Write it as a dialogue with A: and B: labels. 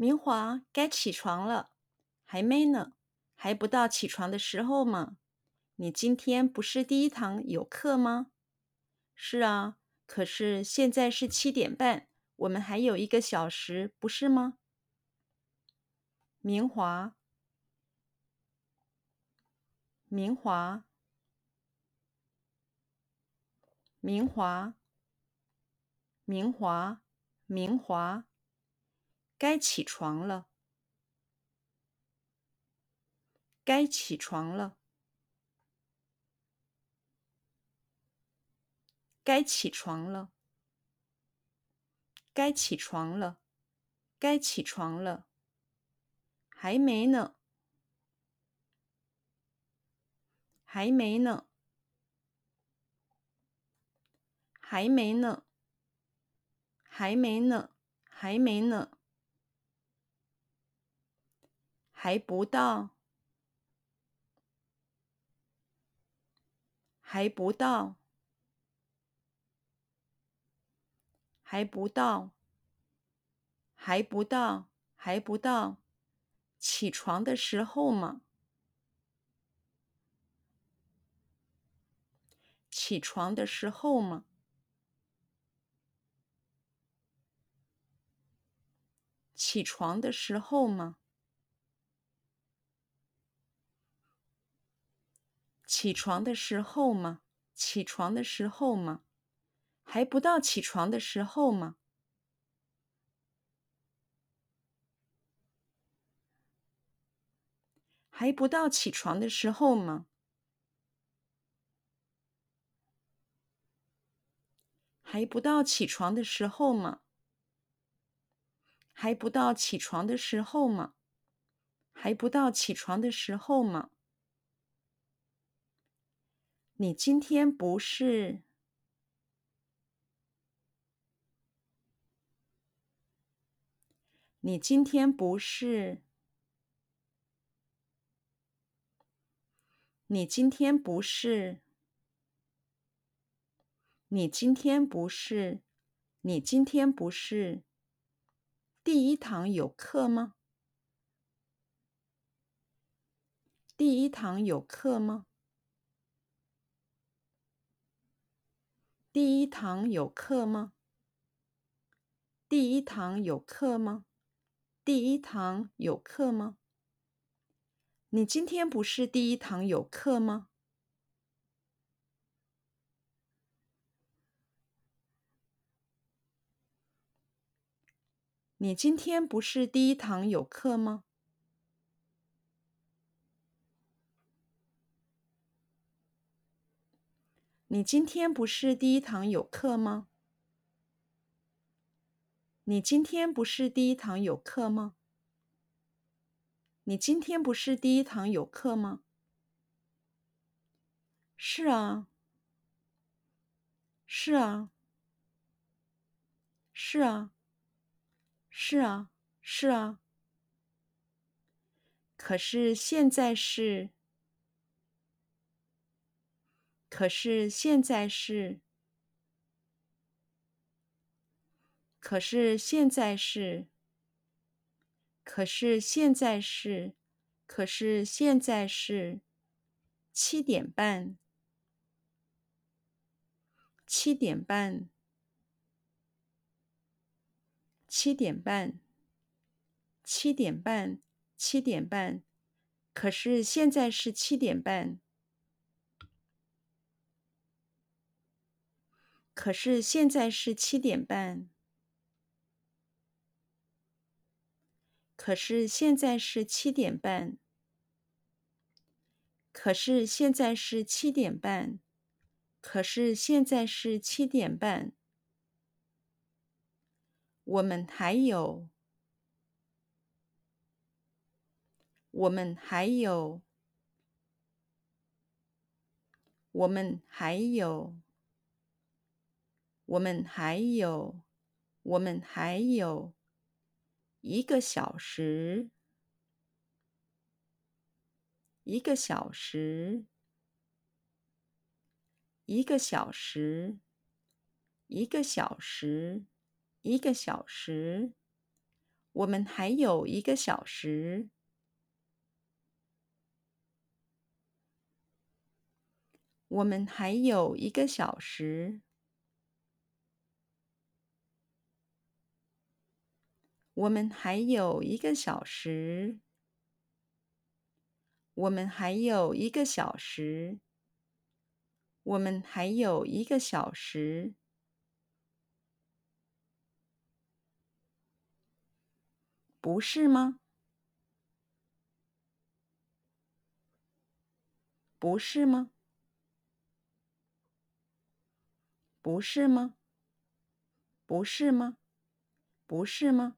A: 明华，该起床了。还没呢，还不到起床的时候嘛。你今天不是第一堂有课吗？是啊，可是现在是七点半，我们还有一个小时，不是吗？明华，明华，明华，明华，明华，该起床了，该起床了，该起床了，该起床了，该起床了。还没呢，还没呢，还没呢，还没呢，还没呢，还不到，还不到，还不到，还不到，还不到。起床的时候吗，起床的时候吗，起床的时候吗，起床的时候吗，起床的时候吗，还不到起床的时候吗。还不到起床的时候吗？还不到起床的时候吗？还不到起床的时候吗？还不到起床的时候吗？你今天不是？你今天不是？你今天不是？你今天不是？你今天不是？第一堂有课吗？第一堂有课吗？第一堂有课吗？第一堂有课吗？第一堂有课吗？你今天不是第一堂有课吗？你今天不是第一堂有课吗？你今天不是第一堂有课吗？你今天不是第一堂有课吗？你今天不是第一堂有课吗？是啊，是啊，是啊，是啊，是啊。可是现在是，可是现在是，可是现在是。可是现在是，可是现在是七点半，七点半，七点半，七点半，七点半。可是现在是七点半，可是现在是七点半。可是现在是七点半。可是现在是七点半。可是现在是七点半。我们还有，我们还有，我们还有，我们还有，我们还有。一个小时，一个小时，一个小时，一个小时，一个小时。我们还有一个小时。我们还有一个小时。我们还有一个小时。我们还有一个小时。我们还有一个小时。不是吗？不是吗？不是吗？不是吗？不是吗？